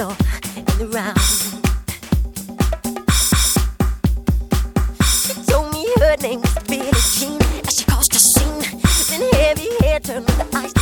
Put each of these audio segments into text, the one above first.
and around. She told me her name was Billie Jean, and she caused a scene. Then heavy hair turned the ice.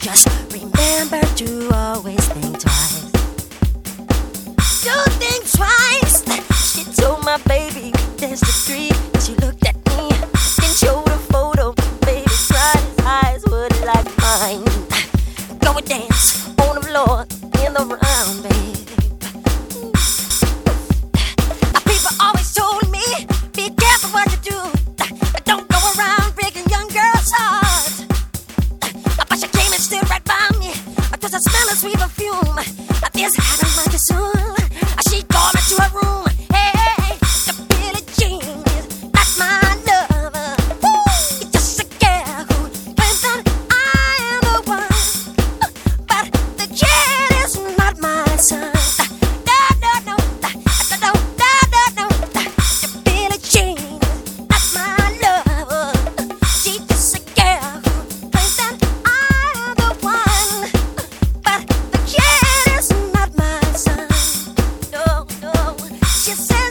Just remember to always think twice. Do think twice. She told my baby there's the tree. She looked at me, and showed a photo. Baby cried, his eyes were like mine. Go and dance on the floor in the round, baby. sweet perfume. you